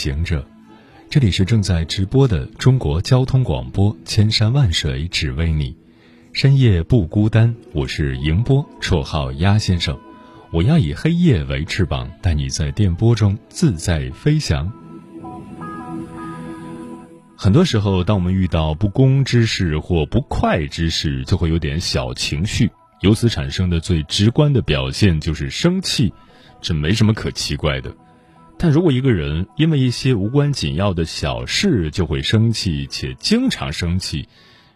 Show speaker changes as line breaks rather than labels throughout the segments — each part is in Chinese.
行者，这里是正在直播的中国交通广播，千山万水只为你，深夜不孤单。我是迎波，绰号鸭先生。我要以黑夜为翅膀，带你在电波中自在飞翔。很多时候，当我们遇到不公之事或不快之事，就会有点小情绪，由此产生的最直观的表现就是生气，这没什么可奇怪的。但如果一个人因为一些无关紧要的小事就会生气，且经常生气，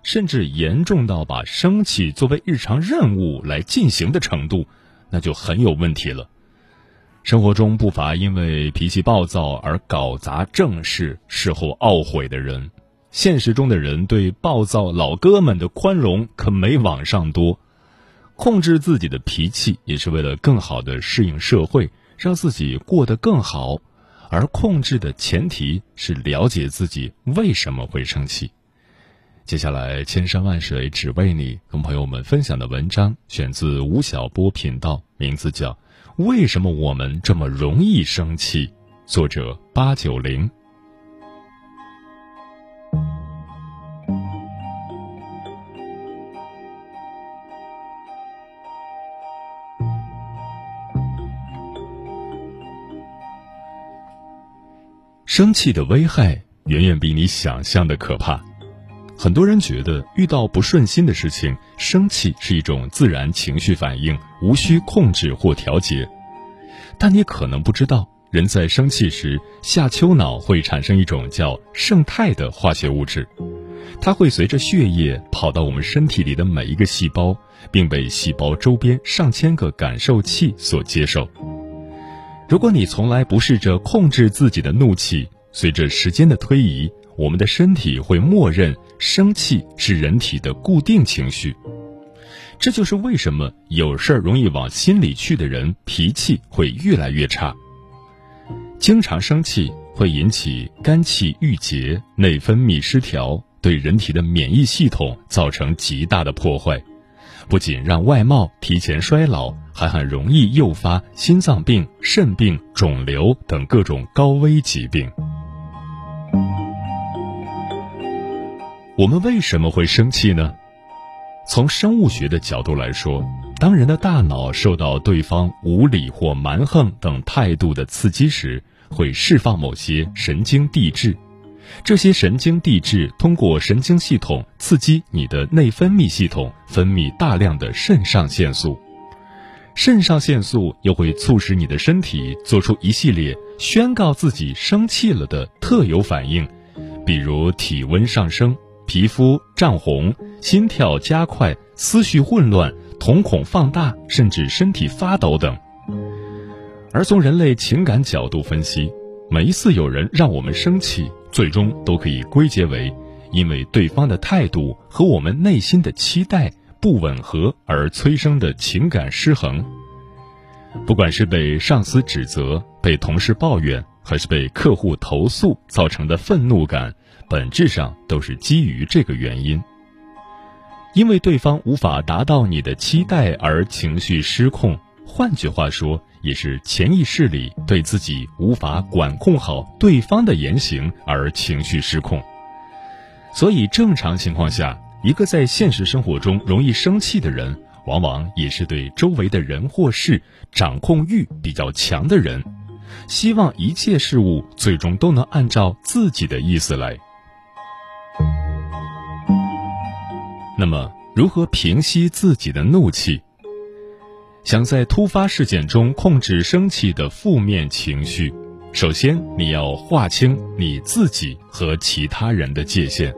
甚至严重到把生气作为日常任务来进行的程度，那就很有问题了。生活中不乏因为脾气暴躁而搞砸正事、事后懊悔的人，现实中的人对暴躁老哥们的宽容可没网上多。控制自己的脾气，也是为了更好的适应社会，让自己过得更好。而控制的前提是了解自己为什么会生气。接下来，千山万水只为你，跟朋友们分享的文章选自吴晓波频道，名字叫。为什么我们这么容易生气？作者八九零。生气的危害远远比你想象的可怕。很多人觉得遇到不顺心的事情，生气是一种自然情绪反应，无需控制或调节。但你可能不知道，人在生气时，下丘脑会产生一种叫胜肽的化学物质，它会随着血液跑到我们身体里的每一个细胞，并被细胞周边上千个感受器所接受。如果你从来不试着控制自己的怒气，随着时间的推移，我们的身体会默认生气是人体的固定情绪，这就是为什么有事儿容易往心里去的人脾气会越来越差。经常生气会引起肝气郁结、内分泌失调，对人体的免疫系统造成极大的破坏，不仅让外貌提前衰老，还很容易诱发心脏病、肾病、肿瘤等各种高危疾病。我们为什么会生气呢？从生物学的角度来说，当人的大脑受到对方无理或蛮横等态度的刺激时，会释放某些神经递质。这些神经递质通过神经系统刺激你的内分泌系统，分泌大量的肾上腺素。肾上腺素又会促使你的身体做出一系列宣告自己生气了的特有反应，比如体温上升。皮肤涨红、心跳加快、思绪混乱、瞳孔放大，甚至身体发抖等。而从人类情感角度分析，每一次有人让我们生气，最终都可以归结为因为对方的态度和我们内心的期待不吻合而催生的情感失衡。不管是被上司指责、被同事抱怨，还是被客户投诉造成的愤怒感。本质上都是基于这个原因，因为对方无法达到你的期待而情绪失控。换句话说，也是潜意识里对自己无法管控好对方的言行而情绪失控。所以，正常情况下，一个在现实生活中容易生气的人，往往也是对周围的人或事掌控欲比较强的人，希望一切事物最终都能按照自己的意思来。那么，如何平息自己的怒气？想在突发事件中控制生气的负面情绪，首先你要划清你自己和其他人的界限，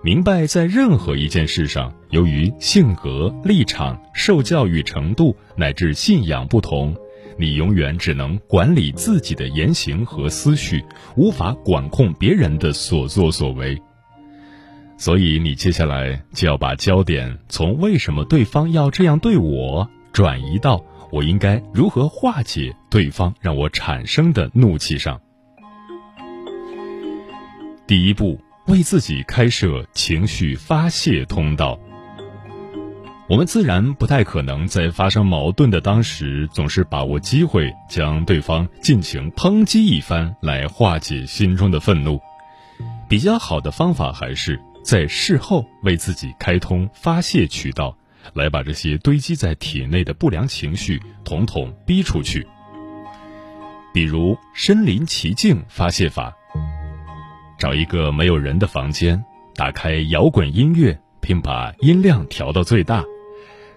明白在任何一件事上，由于性格、立场、受教育程度乃至信仰不同，你永远只能管理自己的言行和思绪，无法管控别人的所作所为。所以，你接下来就要把焦点从为什么对方要这样对我，转移到我应该如何化解对方让我产生的怒气上。第一步，为自己开设情绪发泄通道。我们自然不太可能在发生矛盾的当时，总是把握机会将对方尽情抨击一番来化解心中的愤怒。比较好的方法还是在事后为自己开通发泄渠道，来把这些堆积在体内的不良情绪统统逼出去。比如身临其境发泄法，找一个没有人的房间，打开摇滚音乐，并把音量调到最大。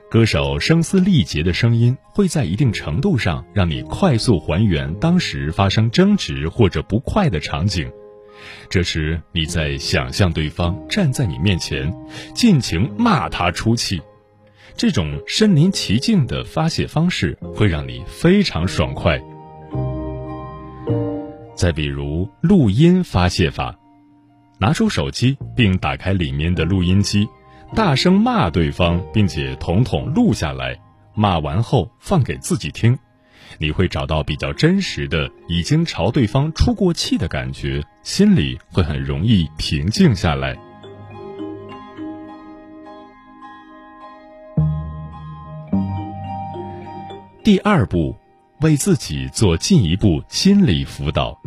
歌手声嘶力竭的声音会在一定程度上让你快速还原当时发生争执或者不快的场景。这时，你在想象对方站在你面前，尽情骂他出气。这种身临其境的发泄方式会让你非常爽快。再比如录音发泄法，拿出手机并打开里面的录音机。大声骂对方，并且统统录下来，骂完后放给自己听，你会找到比较真实的已经朝对方出过气的感觉，心里会很容易平静下来。第二步，为自己做进一步心理辅导。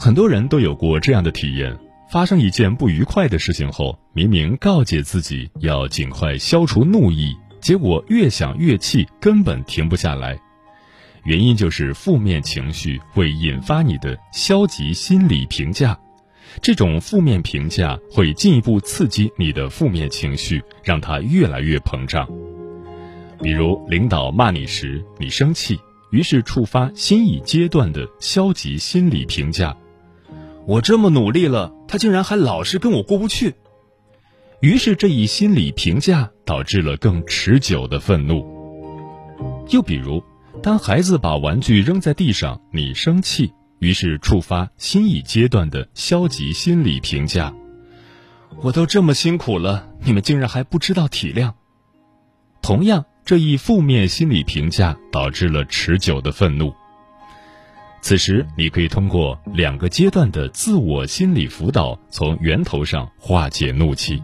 很多人都有过这样的体验。发生一件不愉快的事情后，明明告诫自己要尽快消除怒意，结果越想越气，根本停不下来。原因就是负面情绪会引发你的消极心理评价，这种负面评价会进一步刺激你的负面情绪，让它越来越膨胀。比如领导骂你时，你生气，于是触发新一阶段的消极心理评价。我这么努力了，他竟然还老是跟我过不去。于是这一心理评价导致了更持久的愤怒。又比如，当孩子把玩具扔在地上，你生气，于是触发新一阶段的消极心理评价。我都这么辛苦了，你们竟然还不知道体谅。同样，这一负面心理评价导致了持久的愤怒。此时，你可以通过两个阶段的自我心理辅导，从源头上化解怒气。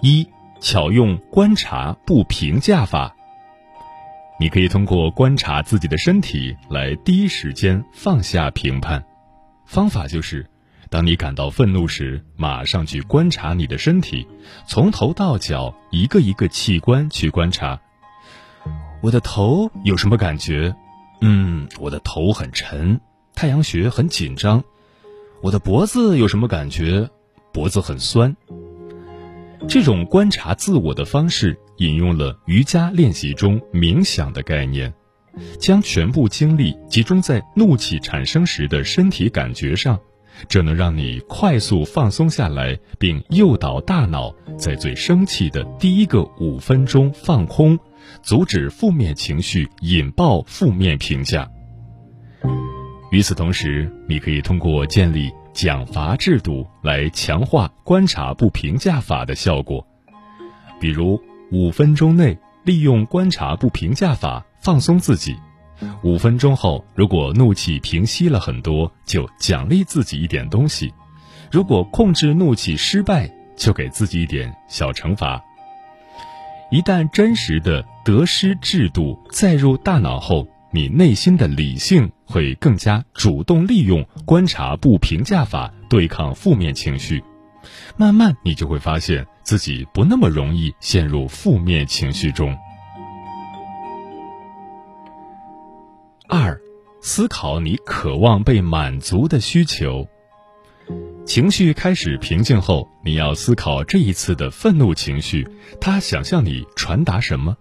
一，巧用观察不评价法。你可以通过观察自己的身体来第一时间放下评判。方法就是，当你感到愤怒时，马上去观察你的身体，从头到脚一个一个器官去观察。我的头有什么感觉？嗯，我的头很沉，太阳穴很紧张。我的脖子有什么感觉？脖子很酸。这种观察自我的方式，引用了瑜伽练习中冥想的概念，将全部精力集中在怒气产生时的身体感觉上，这能让你快速放松下来，并诱导大脑在最生气的第一个五分钟放空。阻止负面情绪引爆负面评价。与此同时，你可以通过建立奖罚制度来强化观察不评价法的效果。比如，五分钟内利用观察不评价法放松自己；五分钟后，如果怒气平息了很多，就奖励自己一点东西；如果控制怒气失败，就给自己一点小惩罚。一旦真实的得失制度载入大脑后，你内心的理性会更加主动利用观察不评价法对抗负面情绪，慢慢你就会发现自己不那么容易陷入负面情绪中。二，思考你渴望被满足的需求。情绪开始平静后，你要思考这一次的愤怒情绪，它想向你传达什么？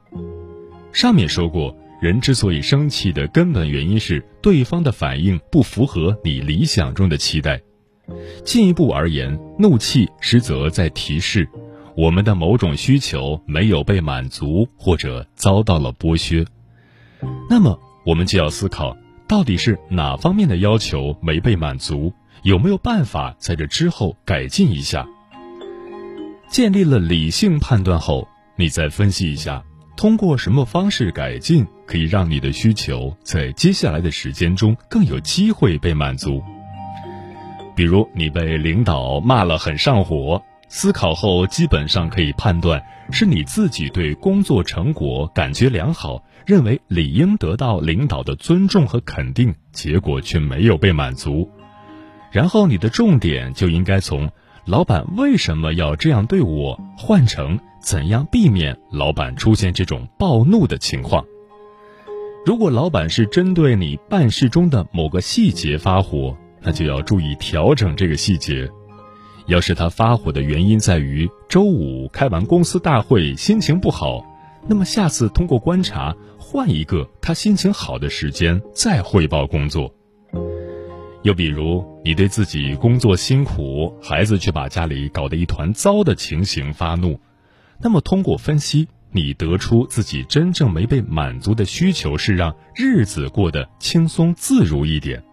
上面说过，人之所以生气的根本原因是对方的反应不符合你理想中的期待。进一步而言，怒气实则在提示我们的某种需求没有被满足或者遭到了剥削。那么我们就要思考，到底是哪方面的要求没被满足，有没有办法在这之后改进一下？建立了理性判断后，你再分析一下，通过什么方式改进，可以让你的需求在接下来的时间中更有机会被满足。比如你被领导骂了很上火，思考后基本上可以判断是你自己对工作成果感觉良好，认为理应得到领导的尊重和肯定，结果却没有被满足。然后你的重点就应该从。老板为什么要这样对我？换成怎样避免老板出现这种暴怒的情况？如果老板是针对你办事中的某个细节发火，那就要注意调整这个细节。要是他发火的原因在于周五开完公司大会心情不好，那么下次通过观察换一个他心情好的时间再汇报工作。又比如，你对自己工作辛苦，孩子却把家里搞得一团糟的情形发怒，那么通过分析，你得出自己真正没被满足的需求是让日子过得轻松自如一点，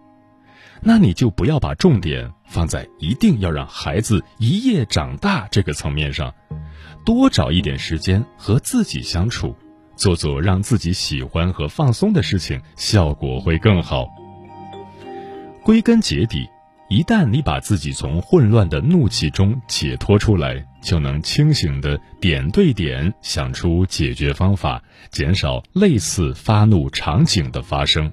那你就不要把重点放在一定要让孩子一夜长大这个层面上，多找一点时间和自己相处，做做让自己喜欢和放松的事情，效果会更好。归根结底，一旦你把自己从混乱的怒气中解脱出来，就能清醒的点对点想出解决方法，减少类似发怒场景的发生。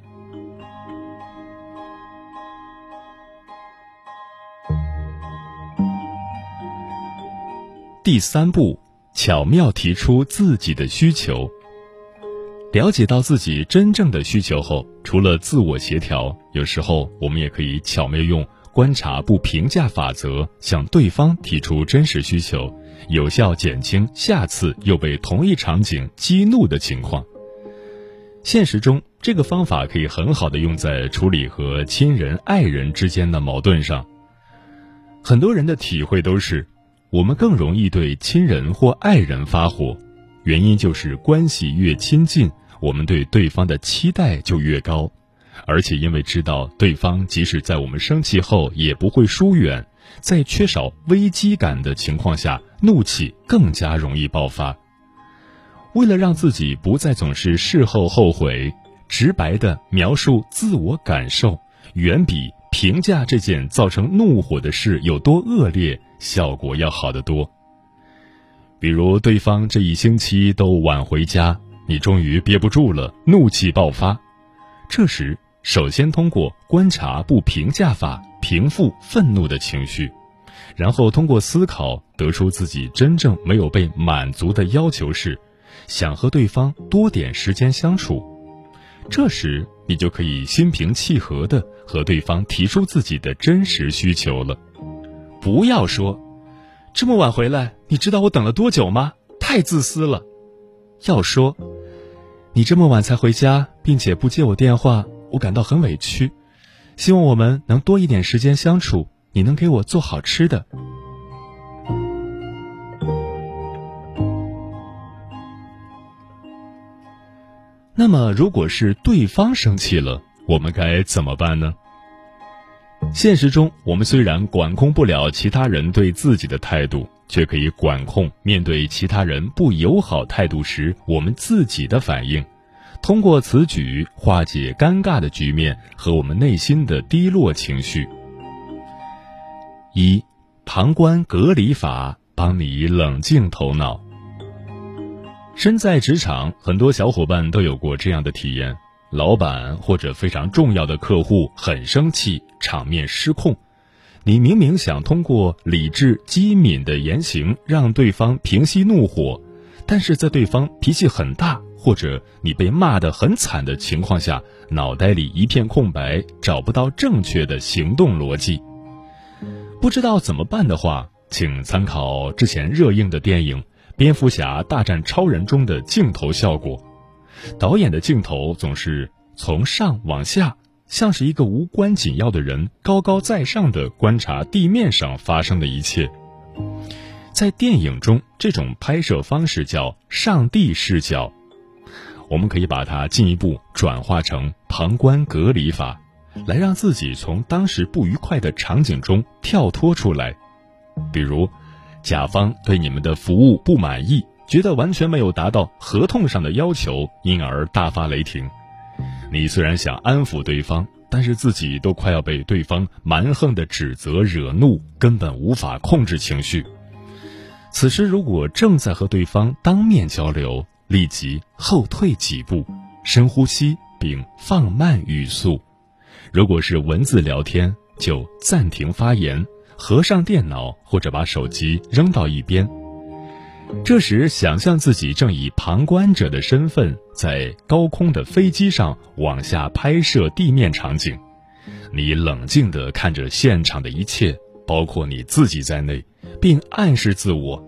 第三步，巧妙提出自己的需求。了解到自己真正的需求后，除了自我协调，有时候我们也可以巧妙用观察不评价法则向对方提出真实需求，有效减轻下次又被同一场景激怒的情况。现实中，这个方法可以很好的用在处理和亲人、爱人之间的矛盾上。很多人的体会都是，我们更容易对亲人或爱人发火，原因就是关系越亲近。我们对对方的期待就越高，而且因为知道对方即使在我们生气后也不会疏远，在缺少危机感的情况下，怒气更加容易爆发。为了让自己不再总是事后后悔，直白的描述自我感受，远比评价这件造成怒火的事有多恶劣效果要好得多。比如，对方这一星期都晚回家。你终于憋不住了，怒气爆发。这时，首先通过观察不评价法平复愤怒的情绪，然后通过思考得出自己真正没有被满足的要求是，想和对方多点时间相处。这时，你就可以心平气和的和对方提出自己的真实需求了。不要说，这么晚回来，你知道我等了多久吗？太自私了。要说。你这么晚才回家，并且不接我电话，我感到很委屈。希望我们能多一点时间相处。你能给我做好吃的。那么，如果是对方生气了，我们该怎么办呢？现实中，我们虽然管控不了其他人对自己的态度，却可以管控面对其他人不友好态度时我们自己的反应，通过此举化解尴尬的局面和我们内心的低落情绪。一，旁观隔离法帮你冷静头脑。身在职场，很多小伙伴都有过这样的体验。老板或者非常重要的客户很生气，场面失控。你明明想通过理智机敏的言行让对方平息怒火，但是在对方脾气很大或者你被骂得很惨的情况下，脑袋里一片空白，找不到正确的行动逻辑。不知道怎么办的话，请参考之前热映的电影《蝙蝠侠大战超人》中的镜头效果。导演的镜头总是从上往下，像是一个无关紧要的人高高在上的观察地面上发生的一切。在电影中，这种拍摄方式叫“上帝视角”。我们可以把它进一步转化成旁观隔离法，来让自己从当时不愉快的场景中跳脱出来。比如，甲方对你们的服务不满意，觉得完全没有达到合同上的要求，因而大发雷霆。你虽然想安抚对方，但是自己都快要被对方蛮横的指责惹怒，根本无法控制情绪。此时，如果正在和对方当面交流，立即后退几步，深呼吸，并放慢语速；如果是文字聊天，就暂停发言，合上电脑或者把手机扔到一边。这时，想象自己正以旁观者的身份，在高空的飞机上往下拍摄地面场景，你冷静地看着现场的一切，包括你自己在内。并暗示自我，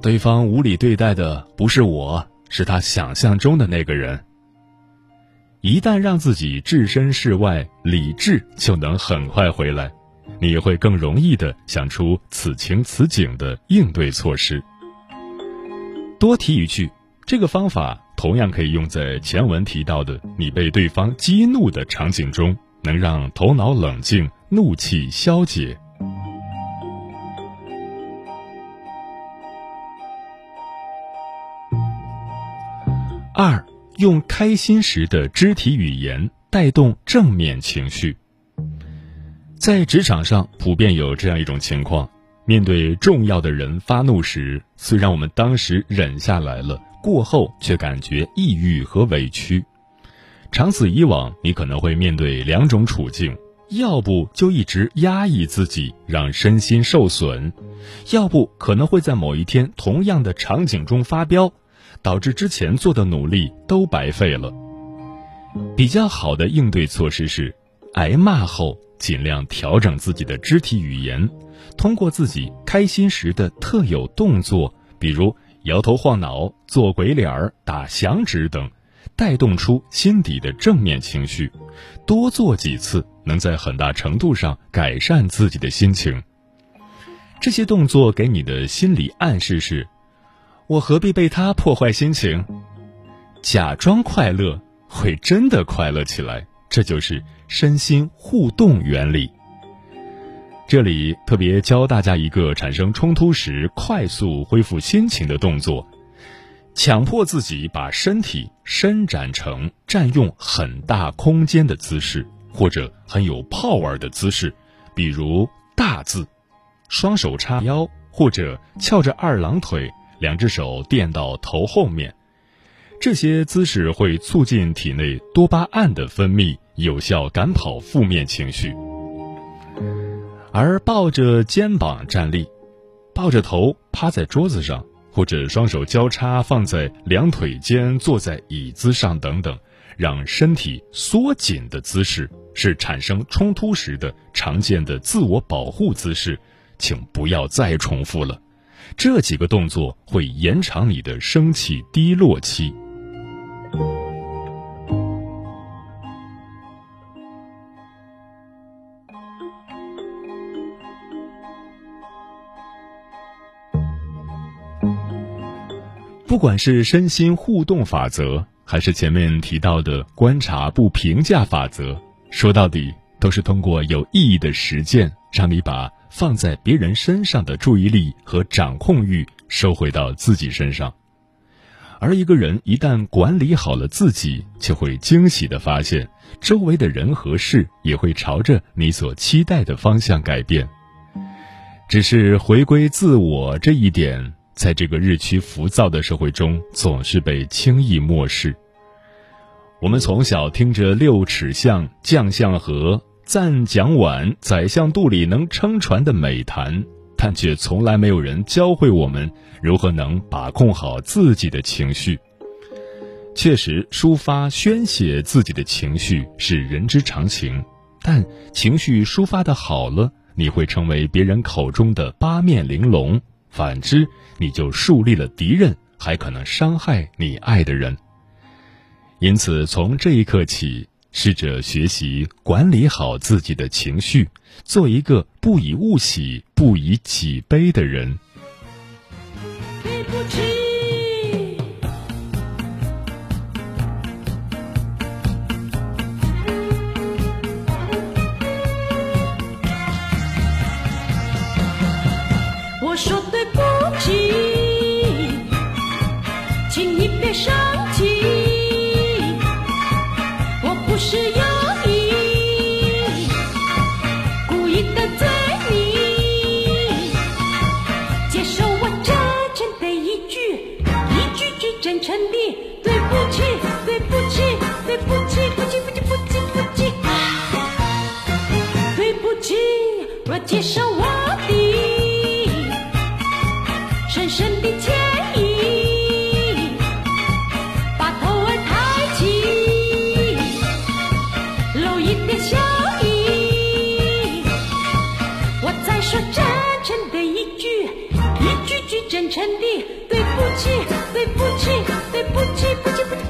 对方无理对待的不是我，是他想象中的那个人。一旦让自己置身事外，理智就能很快回来，你会更容易的想出此情此景的应对措施。多提一句，这个方法同样可以用在前文提到的你被对方激怒的场景中，能让头脑冷静，怒气消解。二，用开心时的肢体语言带动正面情绪。在职场上，普遍有这样一种情况：面对重要的人发怒时，虽然我们当时忍下来了，过后却感觉抑郁和委屈。长此以往，你可能会面对两种处境：要不就一直压抑自己，让身心受损；要不可能会在某一天同样的场景中发飙。导致之前做的努力都白费了。比较好的应对措施是，挨骂后尽量调整自己的肢体语言，通过自己开心时的特有动作，比如摇头晃脑、做鬼脸儿、打响指等，带动出心底的正面情绪。多做几次，能在很大程度上改善自己的心情。这些动作给你的心理暗示是。我何必被他破坏心情？假装快乐会真的快乐起来，这就是身心互动原理。这里特别教大家一个产生冲突时快速恢复心情的动作：强迫自己把身体伸展成占用很大空间的姿势，或者很有 power 的姿势，比如大字，双手叉腰，或者翘着二郎腿。两只手垫到头后面，这些姿势会促进体内多巴胺的分泌，有效赶跑负面情绪。而抱着肩膀站立，抱着头趴在桌子上，或者双手交叉放在两腿间，坐在椅子上等等，让身体缩紧的姿势，是产生冲突时的常见的自我保护姿势，请不要再重复了。这几个动作会延长你的生气低落期。不管是身心互动法则，还是前面提到的观察不评价法则，说到底都是通过有意义的实践，让你把。放在别人身上的注意力和掌控欲收回到自己身上，而一个人一旦管理好了自己，就会惊喜的发现，周围的人和事也会朝着你所期待的方向改变。只是回归自我这一点，在这个日趋浮躁的社会中，总是被轻易漠视。我们从小听着“六尺巷，将相和”。赞讲碗，宰相肚里能撑船的美谈，但却从来没有人教会我们如何能把控好自己的情绪。确实，抒发宣泄自己的情绪是人之常情，但情绪抒发的好了，你会成为别人口中的八面玲珑；反之，你就树立了敌人，还可能伤害你爱的人。因此，从这一刻起。试着学习管理好自己的情绪，做一个不以物喜、不以己悲的人。
对不起，对不起，对不起，对不起，对不起。对不起，我接受我的深深的歉意。把头儿抬起，露一点笑意。我再说真诚的一句，一句句真诚的，对不起，对不起，对不起，对不起。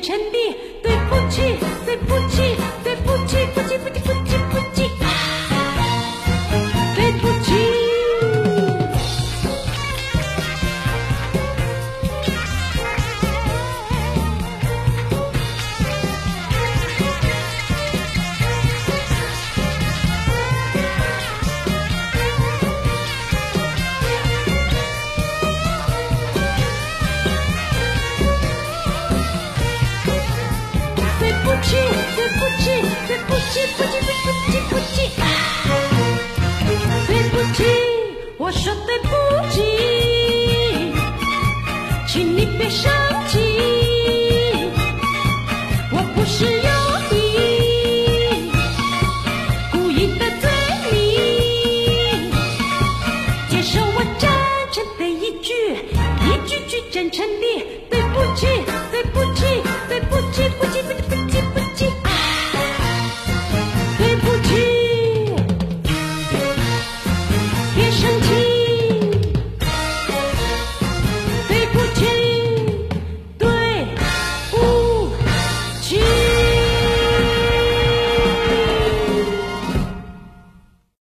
沉的，对不起，对不起，对不起，不起，对不起。我说对不起请你别伤